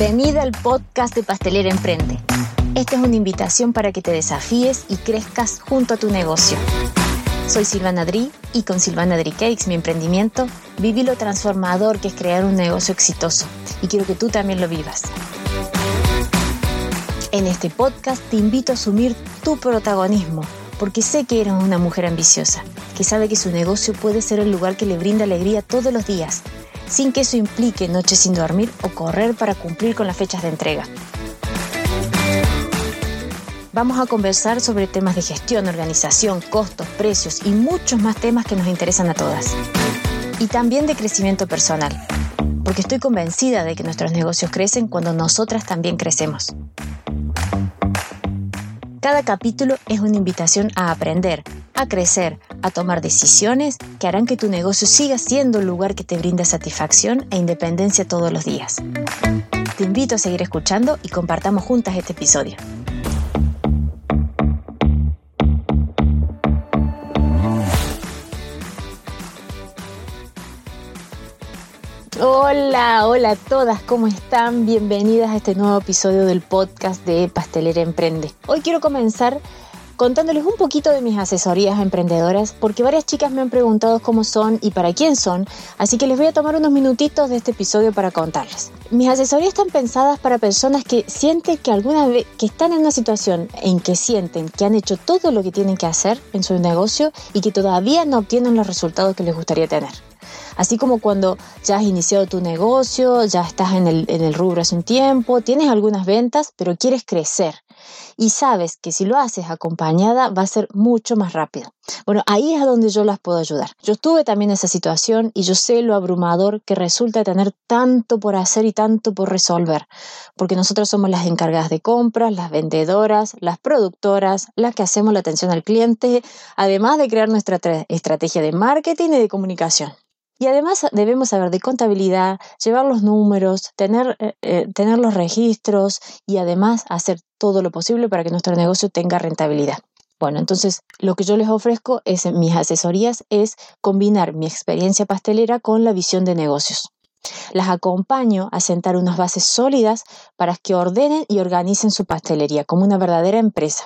Bienvenida al podcast de Pastelera Emprende. Esta es una invitación para que te desafíes y crezcas junto a tu negocio. Soy Silvana Dri y con Silvana Dri Cakes, mi emprendimiento, viví lo transformador que es crear un negocio exitoso y quiero que tú también lo vivas. En este podcast te invito a asumir tu protagonismo, porque sé que eres una mujer ambiciosa, que sabe que su negocio puede ser el lugar que le brinda alegría todos los días sin que eso implique noches sin dormir o correr para cumplir con las fechas de entrega. Vamos a conversar sobre temas de gestión, organización, costos, precios y muchos más temas que nos interesan a todas. Y también de crecimiento personal, porque estoy convencida de que nuestros negocios crecen cuando nosotras también crecemos. Cada capítulo es una invitación a aprender, a crecer, a tomar decisiones que harán que tu negocio siga siendo el lugar que te brinda satisfacción e independencia todos los días. Te invito a seguir escuchando y compartamos juntas este episodio. Hola, hola a todas, ¿cómo están? Bienvenidas a este nuevo episodio del podcast de Pastelera Emprende. Hoy quiero comenzar contándoles un poquito de mis asesorías emprendedoras, porque varias chicas me han preguntado cómo son y para quién son, así que les voy a tomar unos minutitos de este episodio para contarles. Mis asesorías están pensadas para personas que sienten que alguna vez que están en una situación en que sienten que han hecho todo lo que tienen que hacer en su negocio y que todavía no obtienen los resultados que les gustaría tener. Así como cuando ya has iniciado tu negocio, ya estás en el, en el rubro hace un tiempo, tienes algunas ventas, pero quieres crecer y sabes que si lo haces acompañada va a ser mucho más rápido. Bueno, ahí es a donde yo las puedo ayudar. Yo estuve también esa situación y yo sé lo abrumador que resulta tener tanto por hacer y tanto por resolver, porque nosotros somos las encargadas de compras, las vendedoras, las productoras, las que hacemos la atención al cliente, además de crear nuestra estrategia de marketing y de comunicación. Y además debemos saber de contabilidad, llevar los números, tener, eh, eh, tener los registros y además hacer todo lo posible para que nuestro negocio tenga rentabilidad. Bueno, entonces lo que yo les ofrezco es en mis asesorías es combinar mi experiencia pastelera con la visión de negocios. Las acompaño a sentar unas bases sólidas para que ordenen y organicen su pastelería como una verdadera empresa.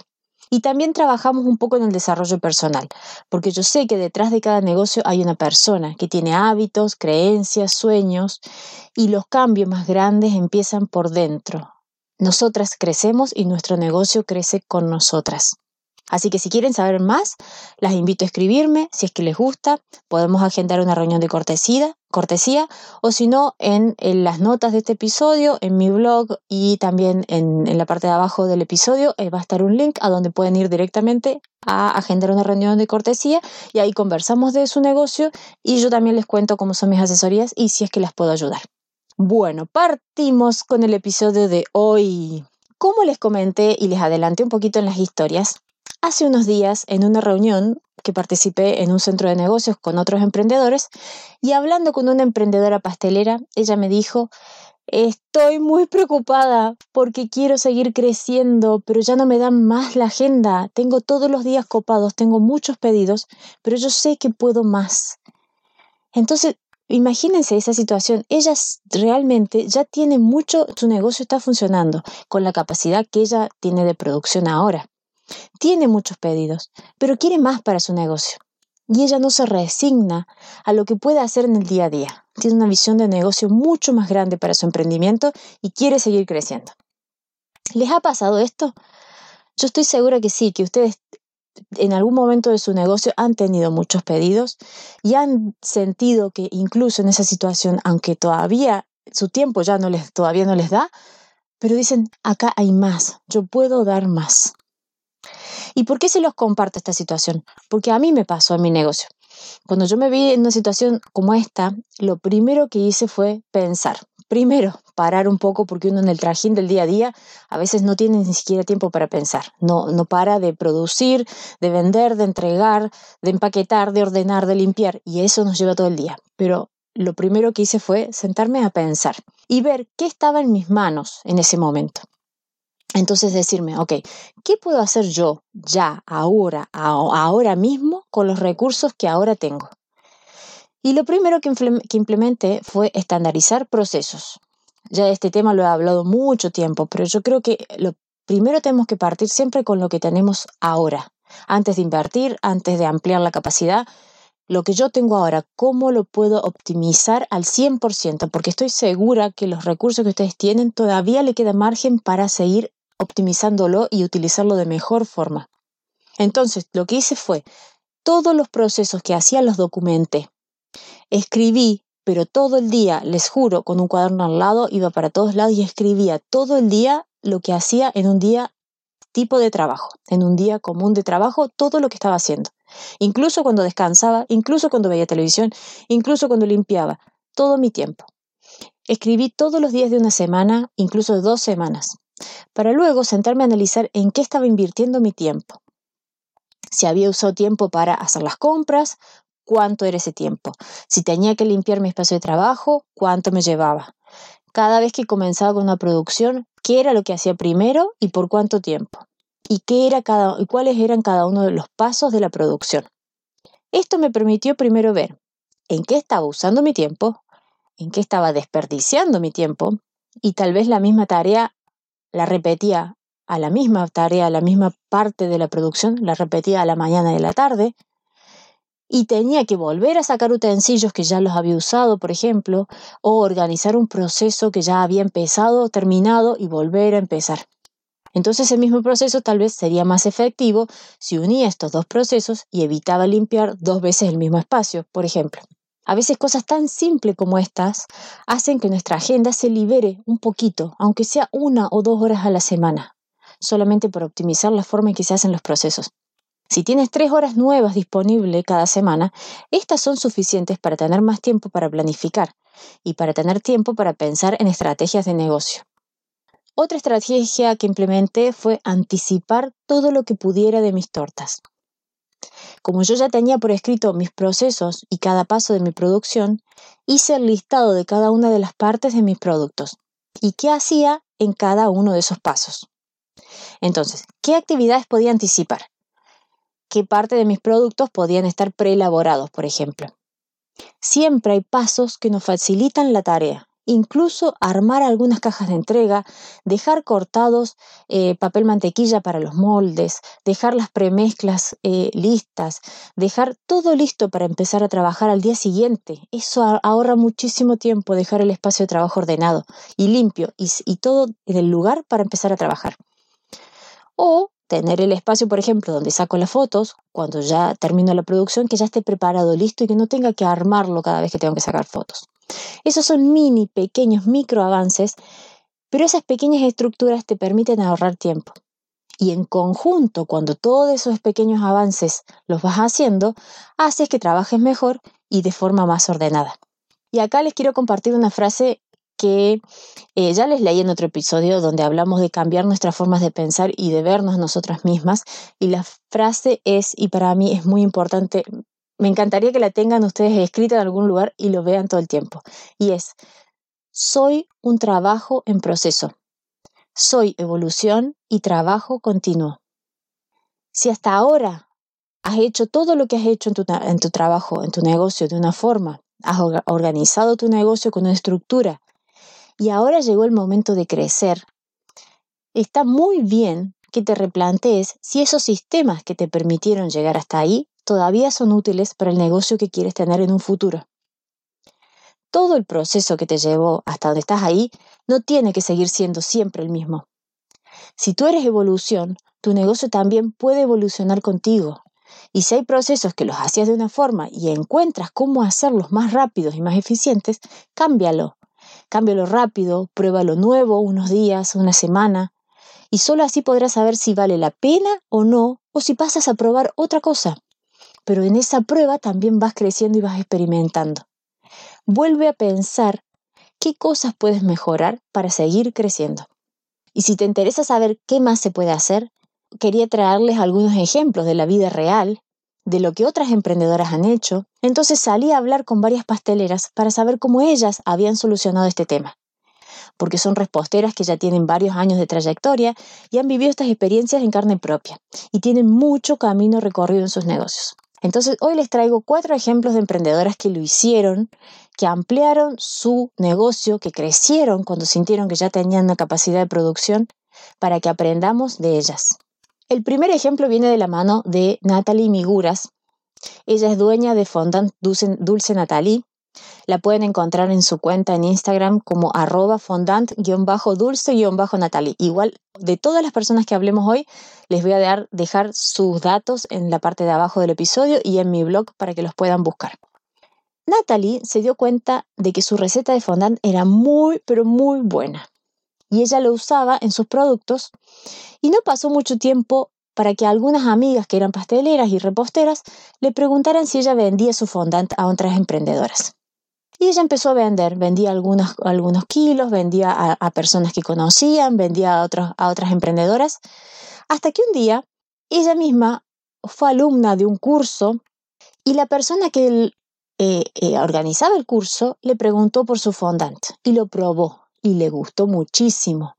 Y también trabajamos un poco en el desarrollo personal, porque yo sé que detrás de cada negocio hay una persona que tiene hábitos, creencias, sueños, y los cambios más grandes empiezan por dentro. Nosotras crecemos y nuestro negocio crece con nosotras. Así que si quieren saber más, las invito a escribirme, si es que les gusta, podemos agendar una reunión de cortesía, cortesía o si no, en, las notas de este episodio, en mi blog y también en, en la parte de abajo del episodio eh, va a estar un link a donde pueden ir directamente a agendar una reunión de cortesía y ahí conversamos de su negocio y yo también les cuento cómo son mis asesorías y si es que las puedo ayudar. Bueno, partimos con el episodio de hoy. Como les comenté y les adelanté un poquito en las historias, Hace unos días, en una reunión que participé en un centro de negocios con otros emprendedores, y hablando con una emprendedora pastelera, ella me dijo, Estoy muy preocupada porque quiero seguir creciendo, pero ya no me dan más la agenda. Tengo todos los días copados, tengo muchos pedidos, pero yo sé que puedo más. Entonces, imagínense esa situación. Ella realmente ya tiene mucho, su negocio está funcionando con la capacidad que ella tiene de producción ahora. Tiene muchos pedidos, pero quiere más para su negocio. Y ella no se resigna a lo que puede hacer en el día a día. Tiene una visión de negocio mucho más grande para su emprendimiento y quiere seguir creciendo. ¿Les ha pasado esto? Yo estoy segura que sí, que ustedes en algún momento de su negocio han tenido muchos pedidos y han sentido que incluso en esa situación, aunque todavía su tiempo ya no les, todavía no les da, pero dicen, acá hay más, yo puedo dar más. ¿Y por qué se los comparto esta situación? Porque a mí me pasó en mi negocio. Cuando yo me vi en una situación como esta, lo primero que hice fue pensar. Primero, parar un poco porque uno en el trajín del día a día a veces no tiene ni siquiera tiempo para pensar. No, no para de producir, de vender, de entregar, de empaquetar, de ordenar, de limpiar. Y eso nos lleva todo el día. Pero lo primero que hice fue sentarme a pensar y ver qué estaba en mis manos en ese momento. Entonces decirme, ok, ¿qué puedo hacer yo ya, ahora, ahora mismo con los recursos que ahora tengo? Y lo primero que, implementé fue estandarizar procesos. Ya este tema lo he hablado mucho tiempo, pero yo creo que lo primero tenemos que partir siempre con lo que tenemos ahora. Antes de invertir, antes de ampliar la capacidad, lo que yo tengo ahora, cómo lo puedo optimizar al 100%, porque estoy segura que los recursos que ustedes tienen todavía le queda margen para seguir optimizándolo y utilizarlo de mejor forma. Entonces, lo que hice fue, todos los procesos que hacía los documenté. Escribí, pero todo el día, les juro, con un cuaderno al lado, iba para todos lados y escribía todo el día lo que hacía en un día tipo de trabajo, en un día común de trabajo, todo lo que estaba haciendo. Incluso cuando descansaba, incluso cuando veía televisión, incluso cuando limpiaba, todo mi tiempo. Escribí todos los días de una semana, incluso dos semanas, para luego sentarme a analizar en qué estaba invirtiendo mi tiempo. Si había usado tiempo para hacer las compras, cuánto era ese tiempo. Si tenía que limpiar mi espacio de trabajo, cuánto me llevaba. Cada vez que comenzaba con una producción, qué era lo que hacía primero y por cuánto tiempo. Y, qué era cada, y cuáles eran cada uno de los pasos de la producción. Esto me permitió primero ver en qué estaba usando mi tiempo, en qué estaba desperdiciando mi tiempo, y tal vez la misma tarea la repetía a la misma tarea, a la misma parte de la producción, la repetía a la mañana y a la tarde, y tenía que volver a sacar utensilios que ya los había usado, por ejemplo, o organizar un proceso que ya había empezado, terminado y volver a empezar. Entonces el mismo proceso tal vez sería más efectivo si unía estos dos procesos y evitaba limpiar dos veces el mismo espacio, por ejemplo. A veces cosas tan simples como estas hacen que nuestra agenda se libere un poquito, aunque sea una o dos horas a la semana, solamente por optimizar la forma en que se hacen los procesos. Si tienes tres horas nuevas disponibles cada semana, estas son suficientes para tener más tiempo para planificar y para tener tiempo para pensar en estrategias de negocio. Otra estrategia que implementé fue anticipar todo lo que pudiera de mis tortas. Como yo ya tenía por escrito mis procesos y cada paso de mi producción, hice el listado de cada una de las partes de mis productos y qué hacía en cada uno de esos pasos. Entonces, ¿qué actividades podía anticipar? ¿Qué parte de mis productos podían estar preelaborados, por ejemplo? Siempre hay pasos que nos facilitan la tarea incluso armar algunas cajas de entrega, dejar cortados eh, papel mantequilla para los moldes, dejar las premezclas eh, listas, dejar todo listo para empezar a trabajar al día siguiente. Eso ahorra muchísimo tiempo, dejar el espacio de trabajo ordenado y limpio y, y todo en el lugar para empezar a trabajar. O tener el espacio, por ejemplo, donde saco las fotos, cuando ya termino la producción, que ya esté preparado, listo y que no tenga que armarlo cada vez que tengo que sacar fotos. Esos son mini, pequeños, micro avances, pero esas pequeñas estructuras te permiten ahorrar tiempo. Y en conjunto, cuando todos esos pequeños avances los vas haciendo, haces que trabajes mejor y de forma más ordenada. Y acá les quiero compartir una frase que eh, ya les leí en otro episodio donde hablamos de cambiar nuestras formas de pensar y de vernos nosotras mismas. Y la frase es, y para mí es muy importante, me encantaría que la tengan ustedes escrita en algún lugar y lo vean todo el tiempo. Y es, soy un trabajo en proceso. Soy evolución y trabajo continuo. Si hasta ahora has hecho todo lo que has hecho en tu, en tu trabajo, en tu negocio de una forma, has organizado tu negocio con una estructura y ahora llegó el momento de crecer, está muy bien que te replantees si esos sistemas que te permitieron llegar hasta ahí todavía son útiles para el negocio que quieres tener en un futuro. Todo el proceso que te llevó hasta donde estás ahí no tiene que seguir siendo siempre el mismo. Si tú eres evolución, tu negocio también puede evolucionar contigo. Y si hay procesos que los hacías de una forma y encuentras cómo hacerlos más rápidos y más eficientes, cámbialo. Cámbialo rápido, pruébalo nuevo unos días, una semana, y solo así podrás saber si vale la pena o no, o si pasas a probar otra cosa pero en esa prueba también vas creciendo y vas experimentando. Vuelve a pensar qué cosas puedes mejorar para seguir creciendo. Y si te interesa saber qué más se puede hacer, quería traerles algunos ejemplos de la vida real, de lo que otras emprendedoras han hecho, entonces salí a hablar con varias pasteleras para saber cómo ellas habían solucionado este tema porque son reposteras que ya tienen varios años de trayectoria y han vivido estas experiencias en carne propia y tienen mucho camino recorrido en sus negocios. Entonces, hoy les traigo cuatro ejemplos de emprendedoras que lo hicieron, que ampliaron su negocio, que crecieron cuando sintieron que ya tenían una capacidad de producción, para que aprendamos de ellas. El primer ejemplo viene de la mano de Natalie Miguras. Ella es dueña de Fondant Dulce, Dulce Natalie la pueden encontrar en su cuenta en Instagram como arroba fondant-dulce-natalie. Igual, de todas las personas que hablemos hoy, les voy a dar, dejar sus datos en la parte de abajo del episodio y en mi blog para que los puedan buscar. Natalie se dio cuenta de que su receta de fondant era muy, pero muy buena. Y ella lo usaba en sus productos y no pasó mucho tiempo para que algunas amigas que eran pasteleras y reposteras le preguntaran si ella vendía su fondant a otras emprendedoras. Y ella empezó a vender, vendía algunos, algunos kilos, vendía a, personas que conocían, vendía a, a otras emprendedoras, hasta que un día ella misma fue alumna de un curso y la persona que eh, eh, organizaba el curso le preguntó por su fondant y lo probó y le gustó muchísimo.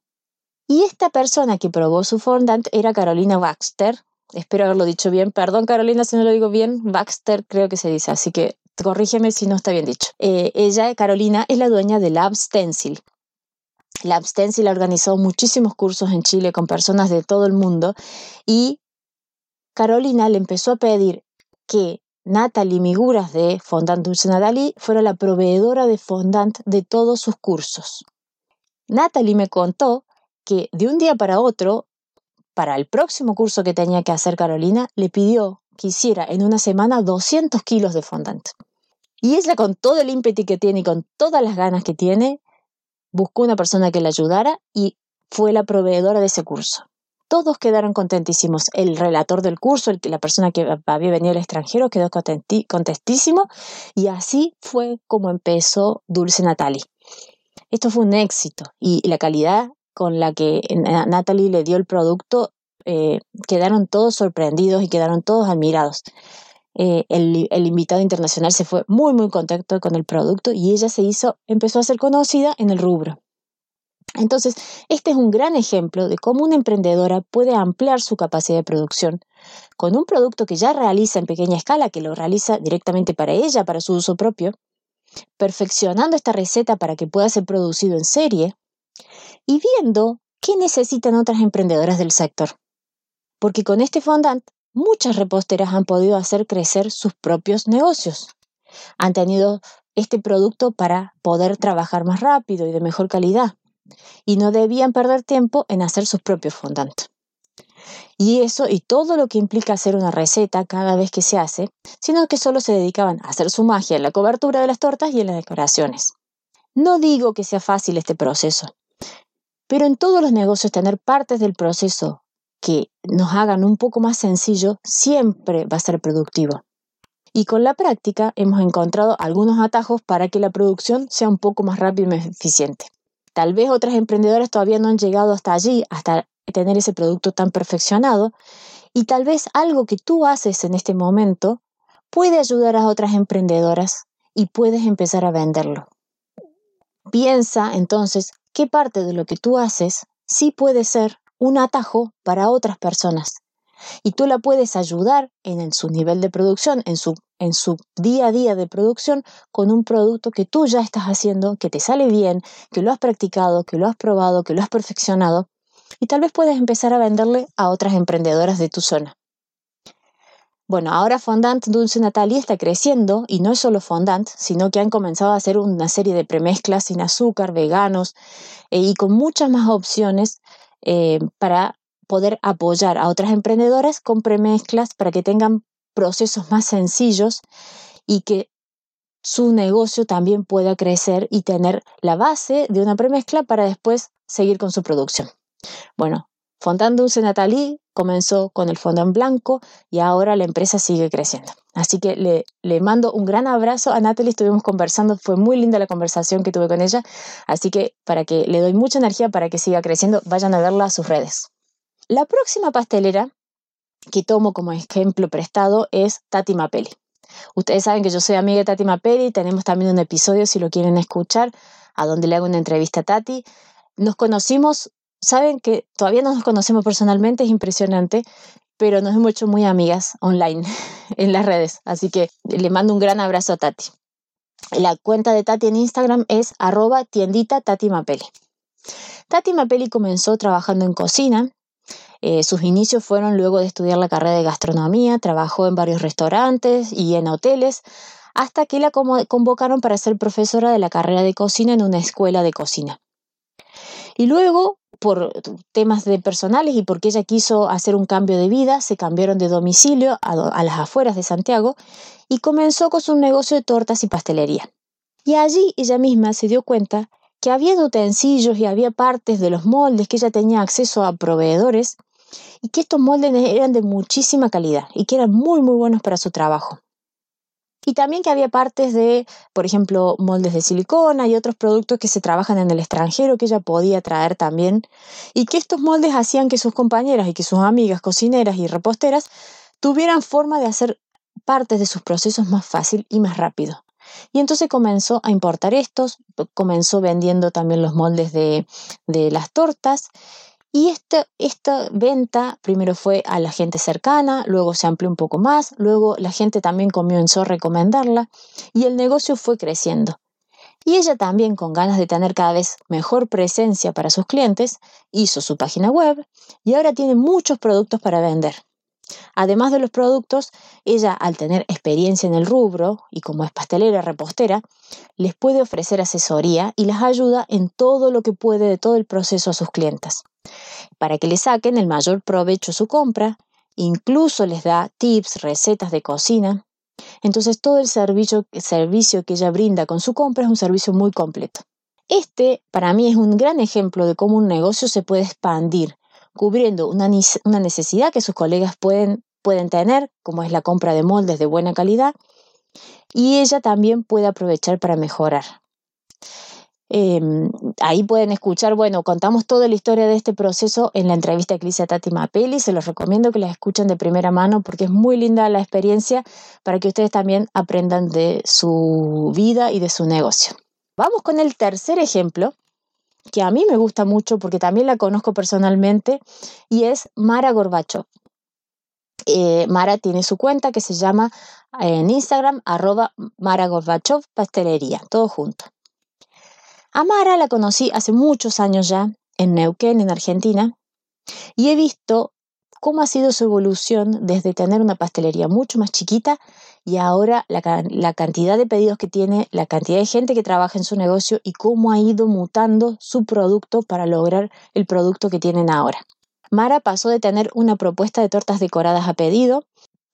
Y esta persona que probó su fondant era Carolina Baxter. Espero haberlo dicho bien. Perdón, Carolina, si no lo digo bien. Baxter creo que se dice, así que corrígeme si no está bien dicho. Eh, ella, Carolina, es la dueña de Lab Stencil. Lab Stencil ha organizado muchísimos cursos en Chile con personas de todo el mundo y Carolina le empezó a pedir que Natalie Miguras de Fondant Dulce fuera la proveedora de fondant de todos sus cursos. Natalie me contó que de un día para otro, para el próximo curso que tenía que hacer Carolina, le pidió que hiciera en una semana 200 kilos de fondant. Y ella con todo el ímpetu que tiene y con todas las ganas que tiene, buscó una persona que le ayudara y fue la proveedora de ese curso. Todos quedaron contentísimos. El relator del curso, el, la persona que había venido al extranjero, quedó contentísimo. Y así fue como empezó Dulce Natalie. Esto fue un éxito y la calidad con la que Natalie le dio el producto, eh, quedaron todos sorprendidos y quedaron todos admirados. Eh, el, el, invitado internacional se fue muy, muy contento con el producto y ella se hizo, empezó a ser conocida en el rubro. Entonces, este es un gran ejemplo de cómo una emprendedora puede ampliar su capacidad de producción con un producto que ya realiza en pequeña escala, que lo realiza directamente para ella, para su uso propio, perfeccionando esta receta para que pueda ser producido en serie y viendo qué necesitan otras emprendedoras del sector. Porque con este fondant, muchas reposteras han podido hacer crecer sus propios negocios. Han tenido este producto para poder trabajar más rápido y de mejor calidad. Y no debían perder tiempo en hacer sus propios fondant. Y eso y todo lo que implica hacer una receta cada vez que se hace, sino que solo se dedicaban a hacer su magia en la cobertura de las tortas y en las decoraciones. No digo que sea fácil este proceso, pero en todos los negocios tener partes del proceso que nos hagan un poco más sencillo siempre va a ser productivo. Y con la práctica hemos encontrado algunos atajos para que la producción sea un poco más rápida y más eficiente. Tal vez otras emprendedoras todavía no han llegado hasta allí, hasta tener ese producto tan perfeccionado, y tal vez algo que tú haces en este momento puede ayudar a otras emprendedoras y puedes empezar a venderlo. Piensa entonces qué parte de lo que tú haces sí puede ser un atajo para otras personas. Y tú la puedes ayudar en, su nivel de producción, en su, en su día a día de producción, con un producto que tú ya estás haciendo, que te sale bien, que lo has practicado, que lo has probado, que lo has perfeccionado. Y tal vez puedes empezar a venderle a otras emprendedoras de tu zona. Bueno, ahora Fondant Dulce Natalie está creciendo y no es solo Fondant, sino que han comenzado a hacer una serie de premezclas sin azúcar, veganos eh, y con muchas más opciones eh, para poder apoyar a otras emprendedoras con premezclas para que tengan procesos más sencillos y que su negocio también pueda crecer y tener la base de una premezcla para después seguir con su producción. Bueno, Fondant Dulce Natalie comenzó con el fondo en blanco y ahora la empresa sigue creciendo. Así que le, mando un gran abrazo a Natalie, estuvimos conversando, fue muy linda la conversación que tuve con ella, así que para que le doy mucha energía para que siga creciendo, vayan a verla a sus redes. La próxima pastelera que tomo como ejemplo prestado es Tati Mapelli. Ustedes saben que yo soy amiga de Tati Mapelli, tenemos también un episodio si lo quieren escuchar, a donde le hago una entrevista a Tati. Nos conocimos saben que todavía no nos conocemos personalmente, es impresionante. Pero nos hemos hecho muy amigas online en las redes. Así que le mando un gran abrazo a Tati. La cuenta de Tati en Instagram es arroba tiendita Tati Mapeli. Tati Mapeli comenzó trabajando en cocina. Eh, sus inicios fueron luego de estudiar la carrera de gastronomía, trabajó en varios restaurantes y en hoteles, hasta que la convocaron para ser profesora de la carrera de cocina en una escuela de cocina. Y luego, por temas de personales y porque ella quiso hacer un cambio de vida, se cambiaron de domicilio a, a las afueras de Santiago y comenzó con su negocio de tortas y pastelería. Y allí ella misma se dio cuenta que había utensilios y había partes de los moldes que ella tenía acceso a proveedores y que estos moldes eran de muchísima calidad y que eran muy muy buenos para su trabajo. Y también que había partes de, por ejemplo, moldes de silicona y otros productos que se trabajan en el extranjero que ella podía traer también. Y que estos moldes hacían que sus compañeras y que sus amigas cocineras y reposteras tuvieran forma de hacer partes de sus procesos más fácil y más rápido. Y entonces comenzó a importar estos, comenzó vendiendo también los moldes de, de las tortas y esta, esta venta primero fue a la gente cercana, luego se amplió un poco más, luego la gente también comenzó a recomendarla y el negocio fue creciendo. Y ella también, con ganas de tener cada vez mejor presencia para sus clientes, hizo su página web y ahora tiene muchos productos para vender. Además de los productos, ella, al tener experiencia en el rubro y como es pastelera, repostera, les puede ofrecer asesoría y las ayuda en todo lo que puede de todo el proceso a sus clientes para que le saquen el mayor provecho a su compra, incluso les da tips, recetas de cocina. Entonces todo el servicio que ella brinda con su compra es un servicio muy completo. Este para mí es un gran ejemplo de cómo un negocio se puede expandir, cubriendo una, una necesidad que sus colegas pueden, pueden tener, como es la compra de moldes de buena calidad, y ella también puede aprovechar para mejorar. Em, ahí pueden escuchar, bueno, contamos toda la historia de este proceso en la entrevista que hice a Tati Mapeli, se los recomiendo que la escuchen de primera mano porque es muy linda la experiencia para que ustedes también aprendan de su vida y de su negocio. Vamos con el tercer ejemplo, que a mí me gusta mucho porque también la conozco personalmente, y es Mara Gorbachov. Eh, Mara tiene su cuenta que se llama en Instagram arroba Mara Gorbachov Pastelería, todo junto. Amara la conocí hace muchos años ya, en Neuquén, en Argentina, y he visto cómo ha sido su evolución desde tener una pastelería mucho más chiquita y ahora la, cantidad de pedidos que tiene, la cantidad de gente que trabaja en su negocio y cómo ha ido mutando su producto para lograr el producto que tienen ahora. Mara pasó de tener una propuesta de tortas decoradas a pedido,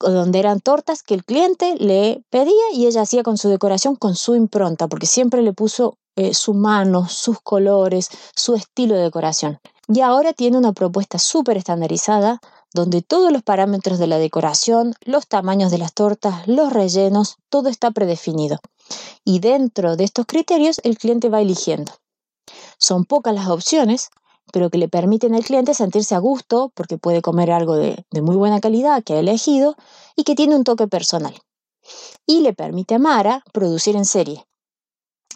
donde eran tortas que el cliente le pedía y ella hacía con su decoración, con su impronta, porque siempre le puso eh, su mano, sus colores, su estilo de decoración. Y ahora tiene una propuesta súper estandarizada donde todos los parámetros de la decoración, los tamaños de las tortas, los rellenos, todo está predefinido. Y dentro de estos criterios el cliente va eligiendo. Son pocas las opciones, pero que le permiten al cliente sentirse a gusto porque puede comer algo de, muy buena calidad que ha elegido y que tiene un toque personal. Y le permite a Mara producir en serie,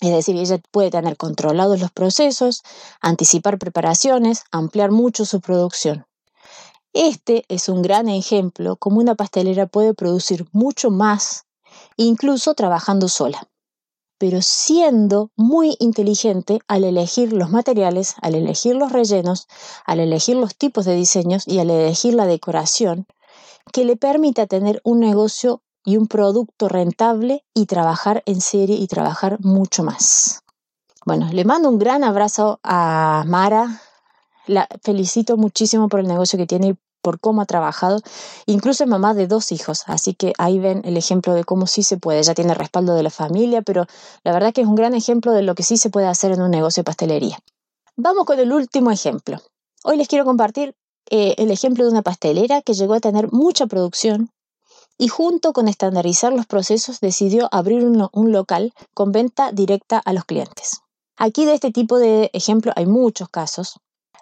es decir, ella puede tener controlados los procesos, anticipar preparaciones, ampliar mucho su producción. Este es un gran ejemplo cómo una pastelera puede producir mucho más, incluso trabajando sola, pero siendo muy inteligente al elegir los materiales, al elegir los rellenos, al elegir los tipos de diseños y al elegir la decoración que le permita tener un negocio y un producto rentable y trabajar en serie y trabajar mucho más. Bueno, le mando un gran abrazo a Mara. La felicito muchísimo por el negocio que tiene por cómo ha trabajado. Incluso es mamá de dos hijos, así que ahí ven el ejemplo de cómo sí se puede. Ya tiene respaldo de la familia, pero la verdad que es un gran ejemplo de lo que sí se puede hacer en un negocio de pastelería. Vamos con el último ejemplo. Hoy les quiero compartir eh, el ejemplo de una pastelera que llegó a tener mucha producción, y junto con estandarizar los procesos decidió abrir un, local con venta directa a los clientes. Aquí de este tipo de ejemplo hay muchos casos.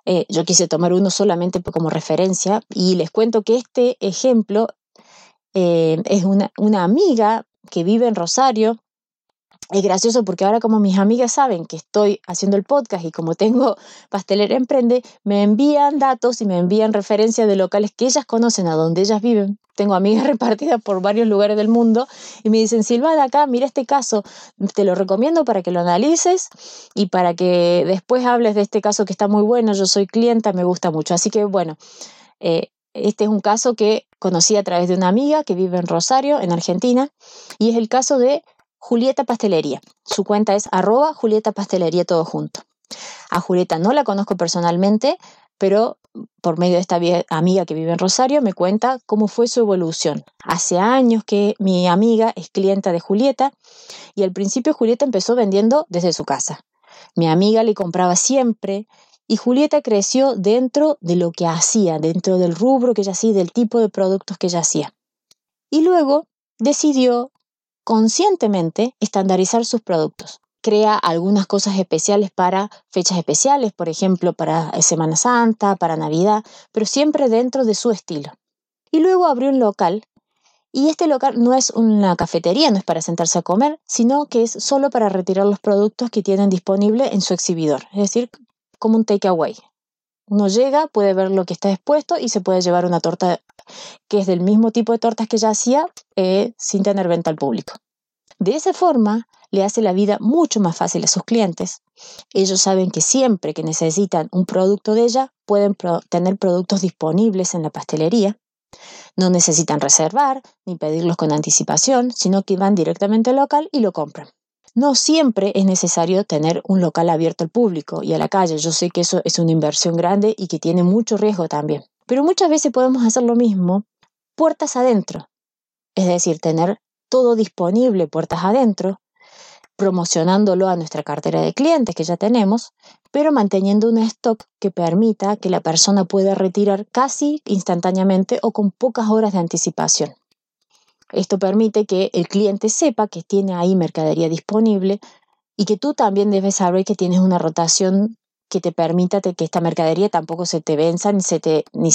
Eh, yo quise tomar uno solamente como referencia y les cuento que este ejemplo eh, es una, una amiga que vive en Rosario, es gracioso porque ahora como mis amigas saben que estoy haciendo el podcast y como tengo Pastelera Emprende, me envían datos y me envían referencias de locales que ellas conocen, a donde ellas viven. Tengo amigas repartidas por varios lugares del mundo y me dicen, Silva, de acá, mira este caso, te lo recomiendo para que lo analices y para que después hables de este caso que está muy bueno, yo soy clienta, me gusta mucho. Así que bueno, eh, este es un caso que conocí a través de una amiga que vive en Rosario, en Argentina, y es el caso de Julieta Pastelería. Su cuenta es arroba Julieta Pastelería todo junto. A Julieta no la conozco personalmente, pero por medio de esta amiga que vive en Rosario me cuenta cómo fue su evolución. Hace años que mi amiga es clienta de Julieta y al principio Julieta empezó vendiendo desde su casa. Mi amiga le compraba siempre y Julieta creció dentro de lo que hacía, dentro del rubro que ella hacía, del tipo de productos que ella hacía. Y luego decidió conscientemente estandarizar sus productos. Crea algunas cosas especiales para fechas especiales, por ejemplo, para Semana Santa, para Navidad, pero siempre dentro de su estilo. Y luego abrió un local y este local no es una cafetería, no es para sentarse a comer, sino que es solo para retirar los productos que tienen disponible en su exhibidor, es decir, como un takeaway. Uno llega, puede ver lo que está expuesto y se puede llevar una torta que es del mismo tipo de tortas que ya hacía eh, sin tener venta al público. De esa forma, le hace la vida mucho más fácil a sus clientes. Ellos saben que siempre que necesitan un producto de ella, pueden tener productos disponibles en la pastelería. No necesitan reservar ni pedirlos con anticipación, sino que van directamente al local y lo compran. No siempre es necesario tener un local abierto al público y a la calle. Yo sé que eso es una inversión grande y que tiene mucho riesgo también. Pero muchas veces podemos hacer lo mismo puertas adentro. Es decir, tener todo disponible puertas adentro, promocionándolo a nuestra cartera de clientes que ya tenemos, pero manteniendo un stock que permita que la persona pueda retirar casi instantáneamente o con pocas horas de anticipación. Esto permite que el cliente sepa que tiene ahí mercadería disponible y que tú también debes saber que tienes una rotación que te permita que esta mercadería tampoco se te venza ni, se te, ni,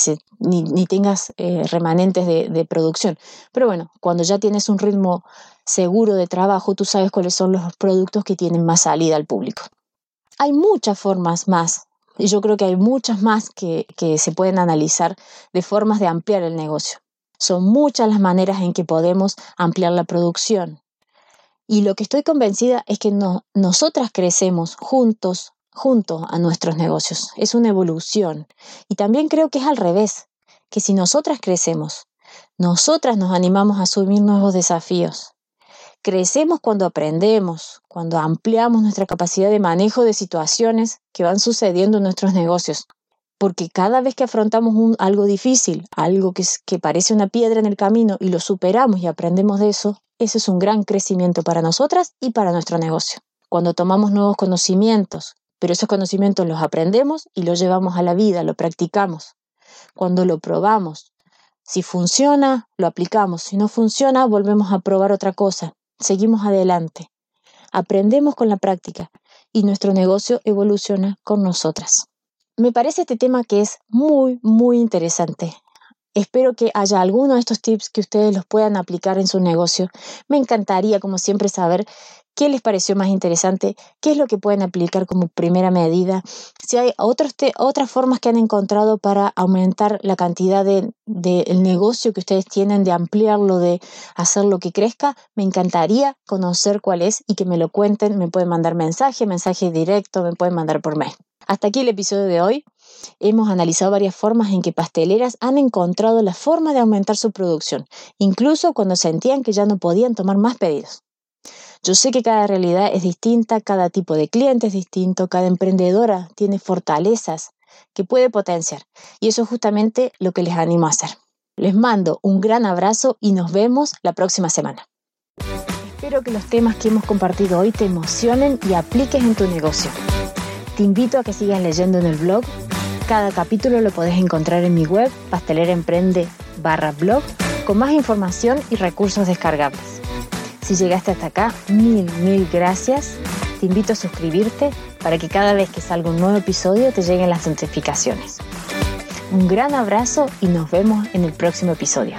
ni, tengas eh, remanentes de, de, producción. Pero bueno, cuando ya tienes un ritmo seguro de trabajo, tú sabes cuáles son los productos que tienen más salida al público. Hay muchas formas más, y yo creo que hay muchas más que, que se pueden analizar de formas de ampliar el negocio. Son muchas las maneras en que podemos ampliar la producción. Y lo que estoy convencida es que no, nosotras crecemos juntos, junto a nuestros negocios. Es una evolución. Y también creo que es al revés, que si nosotras crecemos, nosotras nos animamos a asumir nuevos desafíos. Crecemos cuando aprendemos, cuando ampliamos nuestra capacidad de manejo de situaciones que van sucediendo en nuestros negocios porque cada vez que afrontamos algo difícil, algo que, que parece una piedra en el camino y lo superamos y aprendemos de eso, ese es un gran crecimiento para nosotras y para nuestro negocio. Cuando tomamos nuevos conocimientos, pero esos conocimientos los aprendemos y los llevamos a la vida, lo practicamos. Cuando lo probamos, si funciona, lo aplicamos. Si no funciona, volvemos a probar otra cosa. Seguimos adelante. Aprendemos con la práctica y nuestro negocio evoluciona con nosotras. Me parece este tema que es muy, muy interesante. Espero que haya alguno de estos tips que ustedes los puedan aplicar en su negocio. Me encantaría, como siempre, saber qué les pareció más interesante, qué es lo que pueden aplicar como primera medida, si hay otras formas que han encontrado para aumentar la cantidad del de, negocio que ustedes tienen, de ampliarlo, de hacerlo que crezca, me encantaría conocer cuál es y que me lo cuenten. Me pueden mandar mensaje, mensaje directo, me pueden mandar por mail. Hasta aquí el episodio de hoy. Hemos analizado varias formas en que pasteleras han encontrado la forma de aumentar su producción, incluso cuando sentían que ya no podían tomar más pedidos. Yo sé que cada realidad es distinta, cada tipo de cliente es distinto, cada emprendedora tiene fortalezas que puede potenciar y eso es justamente lo que les animo a hacer. Les mando un gran abrazo y nos vemos la próxima semana. Espero que los temas que hemos compartido hoy te emocionen y apliques en tu negocio. Te invito a que sigas leyendo en el blog. Cada capítulo lo podés encontrar en mi web, pasteleraemprende barra blog, con más información y recursos descargables. Si llegaste hasta acá, mil, mil gracias. Te invito a suscribirte para que cada vez que salga un nuevo episodio te lleguen las notificaciones. Un gran abrazo y nos vemos en el próximo episodio.